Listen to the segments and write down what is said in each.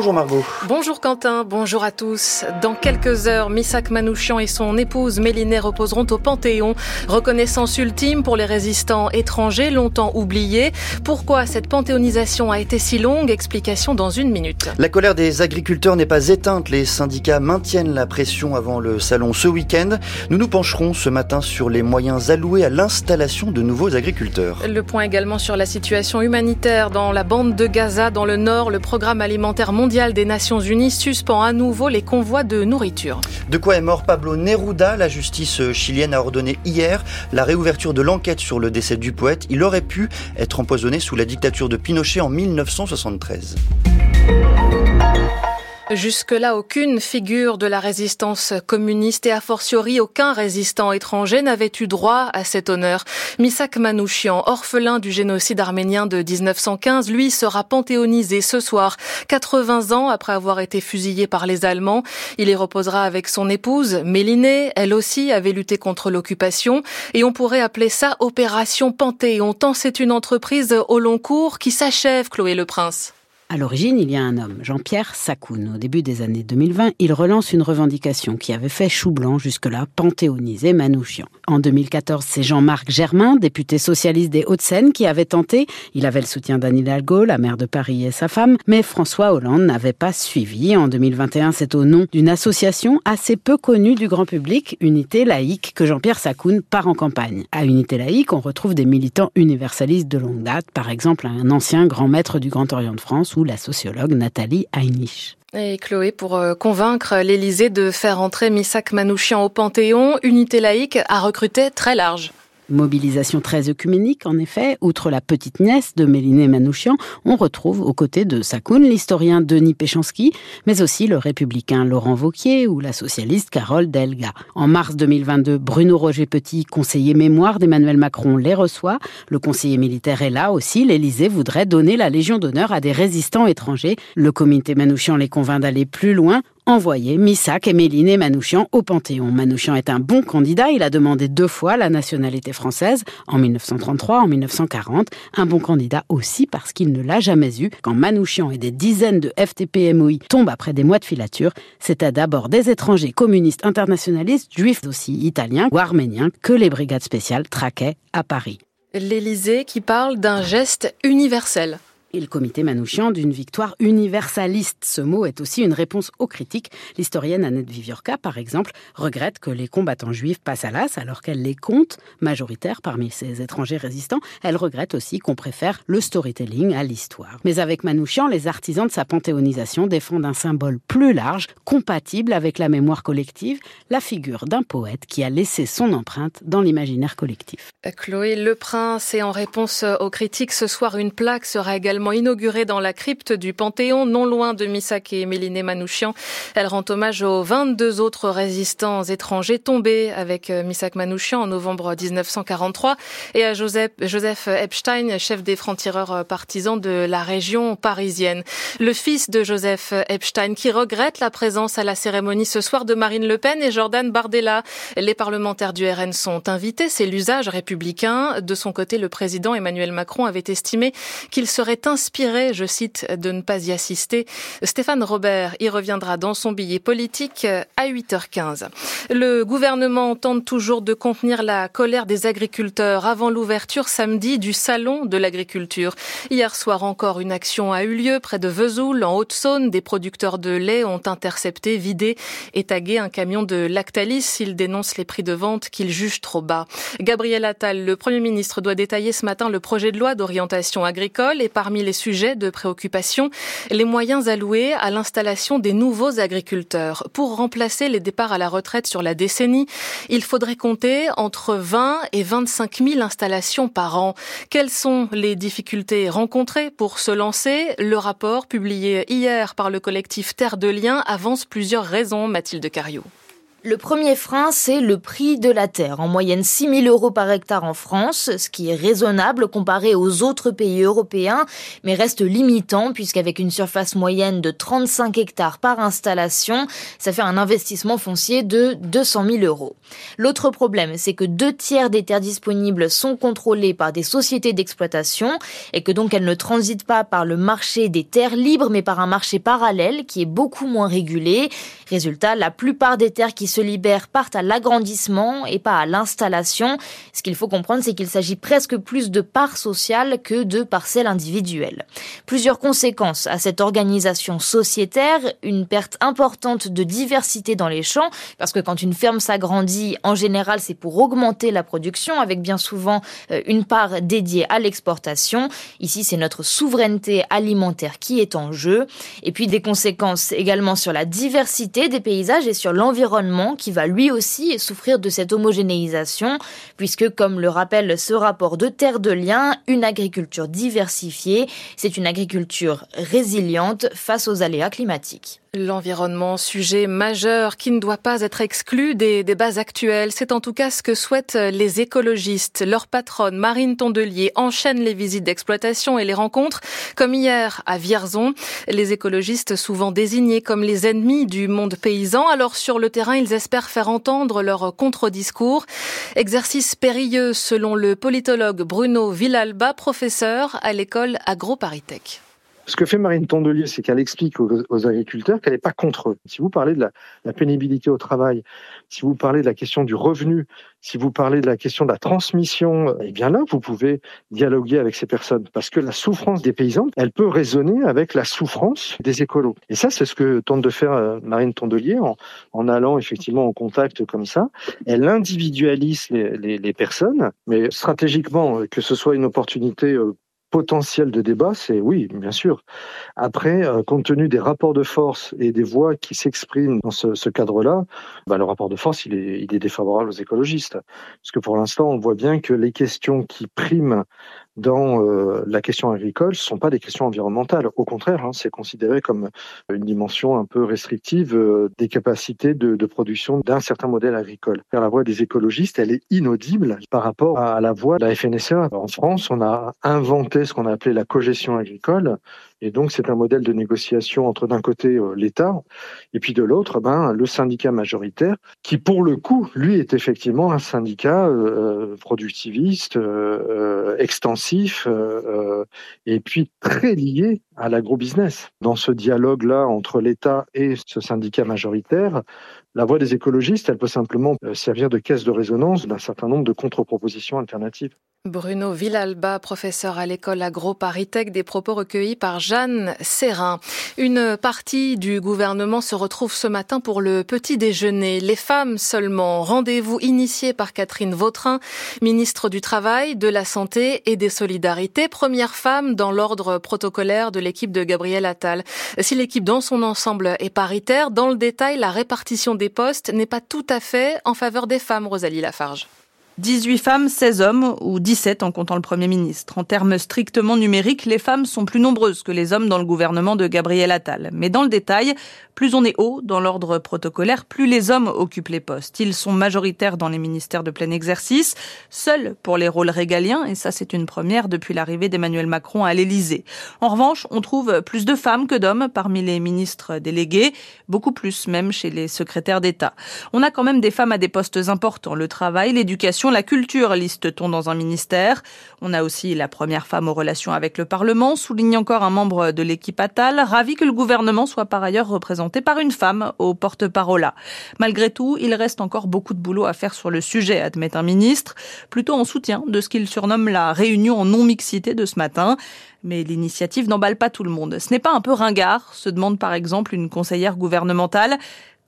Bonjour Margot. Bonjour Quentin, bonjour à tous. Dans quelques heures, Missak Manouchian et son épouse Méliné reposeront au Panthéon. Reconnaissance ultime pour les résistants étrangers longtemps oubliés. Pourquoi cette panthéonisation a été si longue? Explication dans une minute. La colère des agriculteurs n'est pas éteinte. Les syndicats maintiennent la pression avant le salon ce week-end. Nous nous pencherons ce matin sur les moyens alloués à l'installation de nouveaux agriculteurs. Le point également sur la situation humanitaire dans la bande de Gaza, dans le nord. Le programme alimentaire mondial des Nations Unies suspend à nouveau les convois de nourriture. De quoi est mort Pablo Neruda La justice chilienne a ordonné hier la réouverture de l'enquête sur le décès du poète. Il aurait pu être empoisonné sous la dictature de Pinochet en 1973. Jusque-là, aucune figure de la résistance communiste et a fortiori aucun résistant étranger n'avait eu droit à cet honneur. Misak Manouchian, orphelin du génocide arménien de 1915, lui sera panthéonisé ce soir, 80 ans après avoir été fusillé par les Allemands. Il y reposera avec son épouse, Mélinée. Elle aussi avait lutté contre l'occupation et on pourrait appeler ça Opération Panthéon, tant c'est une entreprise au long cours qui s'achève, Chloé Le Prince. À l'origine, il y a un homme, Jean-Pierre Sakoun. Au début des années 2020, il relance une revendication qui avait fait chou blanc jusque-là, panthéoniser Manouchian. En 2014, c'est Jean-Marc Germain, député socialiste des Hauts-de-Seine, qui avait tenté. Il avait le soutien d'Anne Hidalgo, la maire de Paris et sa femme, mais François Hollande n'avait pas suivi. En 2021, c'est au nom d'une association assez peu connue du grand public, Unité laïque, que Jean-Pierre Sakoun part en campagne. À Unité laïque, on retrouve des militants universalistes de longue date, par exemple un ancien grand maître du Grand Orient de France, la sociologue Nathalie Heinrich. Et Chloé, pour euh, convaincre l'Élysée de faire entrer Missak Manouchian au Panthéon, Unité laïque a recruté très large. Mobilisation très œcuménique, en effet. Outre la petite nièce de Méliné Manouchian, on retrouve aux côtés de Sakoun l'historien Denis Péchanski, mais aussi le républicain Laurent Vauquier ou la socialiste Carole Delga. En mars 2022, Bruno Roger Petit, conseiller mémoire d'Emmanuel Macron, les reçoit. Le conseiller militaire est là aussi. L'Élysée voudrait donner la Légion d'honneur à des résistants étrangers. Le comité Manouchian les convainc d'aller plus loin envoyer Missak et Méline Manouchian au Panthéon. Manouchian est un bon candidat, il a demandé deux fois la nationalité française, en 1933, en 1940. Un bon candidat aussi parce qu'il ne l'a jamais eu. Quand Manouchian et des dizaines de FTP-MOI tombent après des mois de filature, c'est à d'abord des étrangers communistes internationalistes, juifs aussi, italiens ou arméniens, que les brigades spéciales traquaient à Paris. L'Élysée qui parle d'un geste universel et le comité Manouchian d'une victoire universaliste. Ce mot est aussi une réponse aux critiques. L'historienne Annette Viviorca, par exemple, regrette que les combattants juifs passent à l'as alors qu'elle les compte majoritaires parmi ces étrangers résistants. Elle regrette aussi qu'on préfère le storytelling à l'histoire. Mais avec Manouchian, les artisans de sa panthéonisation défendent un symbole plus large, compatible avec la mémoire collective, la figure d'un poète qui a laissé son empreinte dans l'imaginaire collectif. Chloé Le Prince, et en réponse aux critiques, ce soir, une plaque sera également inaugurée dans la crypte du Panthéon, non loin de Missak et Méliné Manouchian. Elle rend hommage aux 22 autres résistants étrangers tombés avec euh, Missak Manouchian en novembre 1943 et à Joseph, Joseph Epstein, chef des francs-tireurs partisans de la région parisienne. Le fils de Joseph Epstein qui regrette la présence à la cérémonie ce soir de Marine Le Pen et Jordan Bardella. Les parlementaires du RN sont invités, c'est l'usage républicain. De son côté, le président Emmanuel Macron avait estimé qu'il serait inspiré, je cite, de ne pas y assister. Stéphane Robert y reviendra dans son billet politique à 8h15. Le gouvernement tente toujours de contenir la colère des agriculteurs avant l'ouverture samedi du salon de l'agriculture. Hier soir encore, une action a eu lieu près de Vesoul, en Haute-Saône. Des producteurs de lait ont intercepté, vidé et tagué un camion de Lactalis. Ils dénoncent les prix de vente qu'ils jugent trop bas. Gabriel Attal, le Premier ministre, doit détailler ce matin le projet de loi d'orientation agricole et parmi les sujets de préoccupation, les moyens alloués à l'installation des nouveaux agriculteurs. Pour remplacer les départs à la retraite sur la décennie, il faudrait compter entre 20 et 25 000 installations par an. Quelles sont les difficultés rencontrées pour se lancer? Le rapport publié hier par le collectif Terre de Liens avance plusieurs raisons, Mathilde Cariou. Le premier frein, c'est le prix de la terre. En moyenne 6 000 euros par hectare en France, ce qui est raisonnable comparé aux autres pays européens, mais reste limitant puisqu'avec une surface moyenne de 35 hectares par installation, ça fait un investissement foncier de 200 000 euros. L'autre problème, c'est que deux tiers des terres disponibles sont contrôlées par des sociétés d'exploitation et que donc elles ne transitent pas par le marché des terres libres, mais par un marché parallèle qui est beaucoup moins régulé. Résultat, la plupart des terres qui se libèrent partent à l'agrandissement et pas à l'installation. Ce qu'il faut comprendre, c'est qu'il s'agit presque plus de parts sociales que de parcelles individuelles. Plusieurs conséquences à cette organisation sociétaire, une perte importante de diversité dans les champs, parce que quand une ferme s'agrandit, en général, c'est pour augmenter la production, avec bien souvent euh, une part dédiée à l'exportation. Ici, c'est notre souveraineté alimentaire qui est en jeu. Et puis des conséquences également sur la diversité des paysages et sur l'environnement qui va lui aussi souffrir de cette homogénéisation, puisque comme le rappelle ce rapport de Terre de Liens, une agriculture diversifiée, c'est une agriculture résiliente face aux aléas climatiques. L'environnement, sujet majeur qui ne doit pas être exclu des débats actuels. C'est en tout cas ce que souhaitent les écologistes. Leur patronne, Marine Tondelier, enchaîne les visites d'exploitation et les rencontres, comme hier à Vierzon. Les écologistes, souvent désignés comme les ennemis du monde paysan, alors sur le terrain, ils espèrent faire entendre leur contre-discours. Exercice périlleux selon le politologue Bruno Villalba, professeur à l'école AgroParisTech. Ce que fait Marine Tondelier, c'est qu'elle explique aux, agriculteurs qu'elle n'est pas contre eux. Si vous parlez de la, pénibilité au travail, si vous parlez de la question du revenu, si vous parlez de la question de la transmission, eh bien là, vous pouvez dialoguer avec ces personnes. Parce que la souffrance des paysans, elle peut résonner avec la souffrance des écolos. Et ça, c'est ce que tente de faire euh, Marine Tondelier en, allant effectivement en contact comme ça. Elle individualise les, les, personnes, mais stratégiquement, que ce soit une opportunité euh, potentiel de débat, c'est oui, bien sûr. Après, euh, compte tenu des rapports de force et des voix qui s'expriment dans ce, cadre-là, bah, le rapport de force, il est, défavorable aux écologistes. Parce que pour l'instant, on voit bien que les questions qui priment dans euh, la question agricole, ne sont pas des questions environnementales. Au contraire, hein, c'est considéré comme une dimension un peu restrictive euh, des capacités de, de production d'un certain modèle agricole. La voix des écologistes, elle est inaudible par rapport à la voix de la FNSEA. En France, on a inventé ce qu'on a appelé la cogestion agricole, et donc, c'est un modèle de négociation entre d'un côté euh, l'État et puis de l'autre, ben, le syndicat majoritaire, qui pour le coup, lui, est effectivement un syndicat euh, productiviste, euh, extensif, et puis très lié à l'agrobusiness. Dans ce dialogue-là entre l'État et ce syndicat majoritaire, la voix des écologistes, elle peut simplement servir de caisse de résonance d'un certain nombre de contre-propositions alternatives. Bruno Villalba, professeur à l'école agro-paritech, des propos recueillis par Jeanne Serrin. Une partie du gouvernement se retrouve ce matin pour le petit déjeuner. Les femmes seulement. Rendez-vous initié par Catherine Vautrin, ministre du Travail, de la Santé et des Solidarités, première femme dans l'ordre protocolaire de l'équipe de Gabriel Attal. Si l'équipe dans son ensemble est paritaire, dans le détail, la répartition des postes n'est pas tout à fait en faveur des femmes, Rosalie Lafarge. 18 femmes, 16 hommes, ou 17 en comptant le Premier ministre. En termes strictement numériques, les femmes sont plus nombreuses que les hommes dans le gouvernement de Gabriel Attal. Mais dans le détail, plus on est haut dans l'ordre protocolaire, plus les hommes occupent les postes. Ils sont majoritaires dans les ministères de plein exercice, seuls pour les rôles régaliens, et ça c'est une première depuis l'arrivée d'Emmanuel Macron à l'Élysée. En revanche, on trouve plus de femmes que d'hommes parmi les ministres délégués, beaucoup plus même chez les secrétaires d'État. On a quand même des femmes à des postes importants, le travail, l'éducation, la culture, liste-t-on dans un ministère. On a aussi la première femme aux relations avec le Parlement, souligne encore un membre de l'équipe Attal, ravi que le gouvernement soit par ailleurs représenté par une femme au porte-parole. Malgré tout, il reste encore beaucoup de boulot à faire sur le sujet, admet un ministre, plutôt en soutien de ce qu'il surnomme la réunion en non-mixité de ce matin. Mais l'initiative n'emballe pas tout le monde. Ce n'est pas un peu ringard, se demande par exemple une conseillère gouvernementale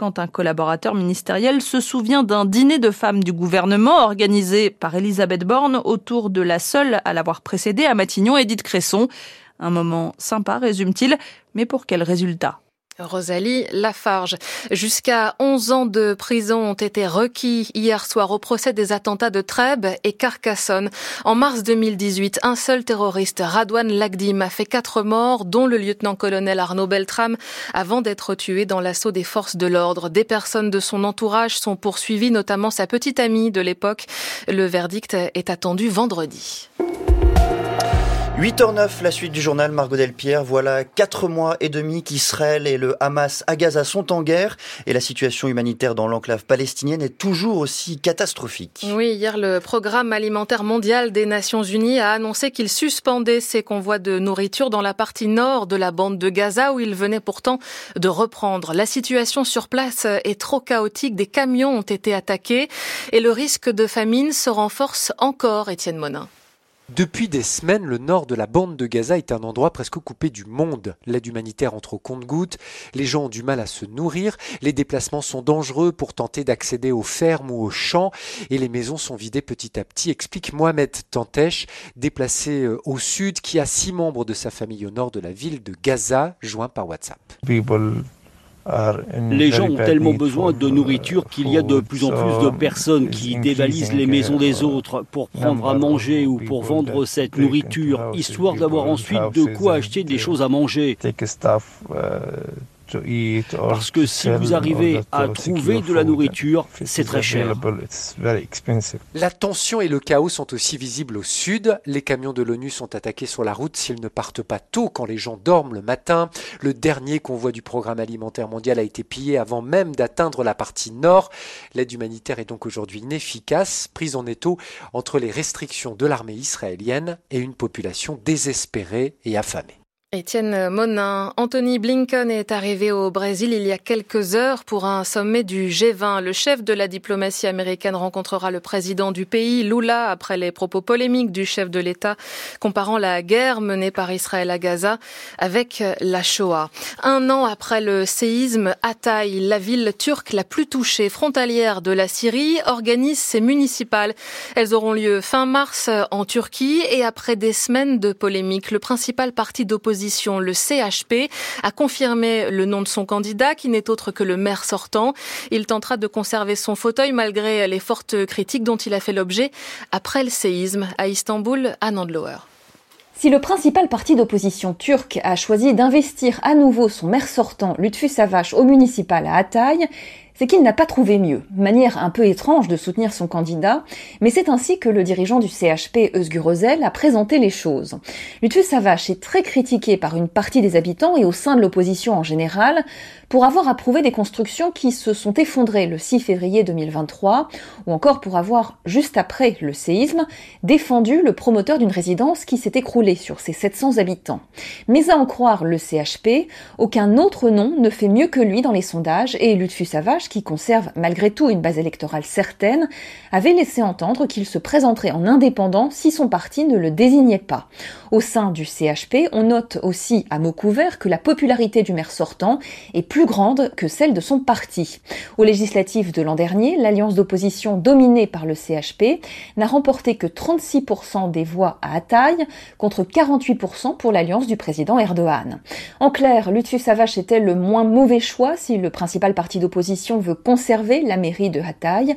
quand un collaborateur ministériel se souvient d'un dîner de femmes du gouvernement organisé par Elisabeth Borne autour de la seule à l'avoir précédé à Matignon, Edith Cresson. Un moment sympa, résume-t-il, mais pour quel résultat? Rosalie Lafarge. Jusqu'à 11 ans de prison ont été requis hier soir au procès des attentats de Trèbes et Carcassonne. En mars 2018, un seul terroriste, Radouane Lagdim, a fait quatre morts, dont le lieutenant-colonel Arnaud Beltram, avant d'être tué dans l'assaut des forces de l'ordre. Des personnes de son entourage sont poursuivies, notamment sa petite amie de l'époque. Le verdict est attendu vendredi. 8h09, la suite du journal Margot Delpierre. Voilà quatre mois et demi qu'Israël et le Hamas à Gaza sont en guerre et la situation humanitaire dans l'enclave palestinienne est toujours aussi catastrophique. Oui, hier, le programme alimentaire mondial des Nations Unies a annoncé qu'il suspendait ses convois de nourriture dans la partie nord de la bande de Gaza où il venait pourtant de reprendre. La situation sur place est trop chaotique. Des camions ont été attaqués et le risque de famine se renforce encore, Étienne Monin. Depuis des semaines, le nord de la bande de Gaza est un endroit presque coupé du monde. L'aide humanitaire entre au compte-gouttes, les gens ont du mal à se nourrir, les déplacements sont dangereux pour tenter d'accéder aux fermes ou aux champs et les maisons sont vidées petit à petit, explique Mohamed Tantesh, déplacé euh, au sud, qui a six membres de sa famille au nord de la ville de Gaza, joints par WhatsApp. Les gens ont tellement besoin de nourriture qu'il y a de plus en plus de personnes qui dévalisent les maisons des autres pour prendre à manger ou pour vendre cette nourriture, histoire d'avoir ensuite de quoi acheter des choses à manger. Parce que si vous arrivez à trouver de la nourriture, c'est très cher. La tension et le chaos sont aussi visibles au sud. Les camions de l'ONU sont attaqués sur la route s'ils ne partent pas tôt quand les gens dorment le matin. Le dernier convoi du programme alimentaire mondial a été pillé avant même d'atteindre la partie nord. L'aide humanitaire est donc aujourd'hui inefficace, prise en étau entre les restrictions de l'armée israélienne et une population désespérée et affamée. Étienne Monin, Anthony Blinken est arrivé au Brésil il y a quelques heures pour un sommet du G20. Le chef de la diplomatie américaine rencontrera le président du pays, Lula, après les propos polémiques du chef de l'État comparant la guerre menée par Israël à Gaza avec la Shoah. Un an après le séisme, Hatay, la ville turque la plus touchée, frontalière de la Syrie, organise ses municipales. Elles auront lieu fin mars en Turquie et après des semaines de polémiques, le principal parti d'opposition le CHP, a confirmé le nom de son candidat, qui n'est autre que le maire sortant. Il tentera de conserver son fauteuil malgré les fortes critiques dont il a fait l'objet après le séisme à Istanbul, à Nandlower. Si le principal parti d'opposition turc a choisi d'investir à nouveau son maire sortant, Lutfi Savaş, au municipal à Hatay, c'est qu'il n'a pas trouvé mieux. Manière un peu étrange de soutenir son candidat, mais c'est ainsi que le dirigeant du CHP, Özgür Özel, a présenté les choses. Lutfi Savaş est très critiqué par une partie des habitants et au sein de l'opposition en général pour avoir approuvé des constructions qui se sont effondrées le 6 février 2023 ou encore pour avoir, juste après le séisme, défendu le promoteur d'une résidence qui s'est écroulée sur ses 700 habitants. Mais à en croire le CHP, aucun autre nom ne fait mieux que lui dans les sondages et Lutfi Qui conserve malgré tout une base électorale certaine, avait laissé entendre qu'il se présenterait en indépendant si son parti ne le désignait pas. Au sein du CHP, on note aussi à mot couvert que la popularité du maire sortant est plus grande que celle de son parti. Aux législatives de l'an dernier, l'alliance d'opposition dominée par le CHP n'a remporté que 36% des voix à Ataï contre 48% pour l'alliance du président Erdogan. En clair, Lutfi Savaş était le moins mauvais choix si le principal parti d'opposition veut conserver la mairie de Hatay.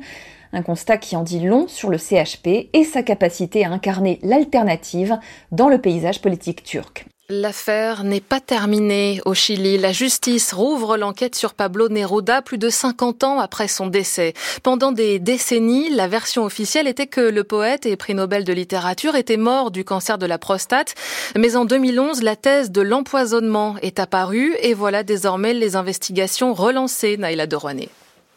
Un constat qui en dit long sur le CHP et sa capacité à incarner l'alternative dans le paysage politique turc. L'affaire n'est pas terminée au Chili. La justice rouvre l'enquête sur Pablo Neruda plus de 50 ans après son décès. Pendant des décennies, la version officielle était que le poète et prix Nobel de littérature était mort du cancer de la prostate. Mais en 2011, la thèse de l'empoisonnement est apparue et voilà désormais les investigations relancées, Naïla de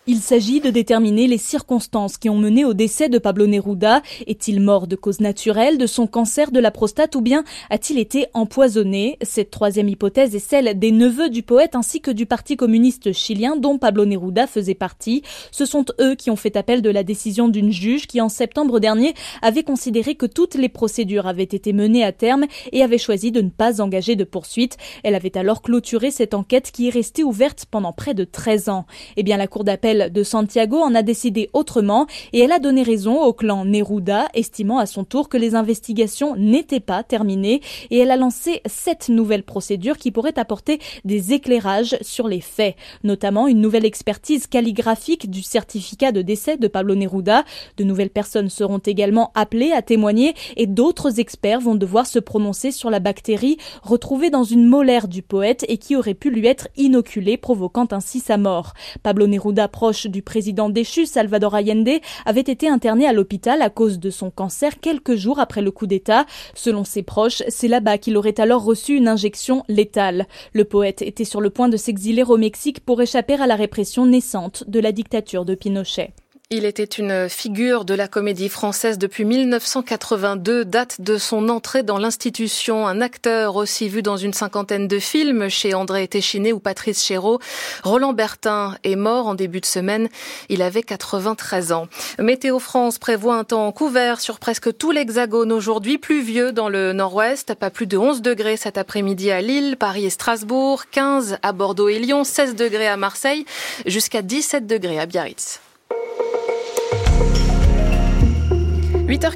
il s'agit de déterminer les circonstances qui ont mené au décès de Pablo Neruda. Est-il mort de cause naturelle, de son cancer de la prostate ou bien a-t-il été empoisonné? Cette troisième hypothèse est celle des neveux du poète ainsi que du Parti communiste chilien dont Pablo Neruda faisait partie. Ce sont eux qui ont fait appel de la décision d'une juge qui en septembre dernier avait considéré que toutes les procédures avaient été menées à terme et avait choisi de ne pas engager de poursuite. Elle avait alors clôturé cette enquête qui est restée ouverte pendant près de 13 ans. Eh bien, la Cour d'appel de Santiago en a décidé autrement et elle a donné raison au clan Neruda, estimant à son tour que les investigations n'étaient pas terminées et elle a lancé sept nouvelles procédures qui pourraient apporter des éclairages sur les faits, notamment une nouvelle expertise calligraphique du certificat de décès de Pablo Neruda. De nouvelles personnes seront également appelées à témoigner et d'autres experts vont devoir se prononcer sur la bactérie retrouvée dans une molaire du poète et qui aurait pu lui être inoculée, provoquant ainsi sa mort. Pablo Neruda, proche du président déchu Salvador Allende, avait été interné à l'hôpital à cause de son cancer quelques jours après le coup d'État. Selon ses proches, c'est là-bas qu'il aurait alors reçu une injection létale. Le poète était sur le point de s'exiler au Mexique pour échapper à la répression naissante de la dictature de Pinochet. Il était une figure de la comédie française depuis 1982, date de son entrée dans l'institution. Un acteur aussi vu dans une cinquantaine de films chez André Téchiné ou Patrice Chéreau. Roland Bertin est mort en début de semaine. Il avait 93 ans. Météo France prévoit un temps couvert sur presque tout l'hexagone aujourd'hui, pluvieux dans le nord-ouest, pas plus de 11 degrés cet après-midi à Lille, Paris et Strasbourg, 15 à Bordeaux et Lyon, 16 degrés à Marseille, jusqu'à 17 degrés à Biarritz. 8h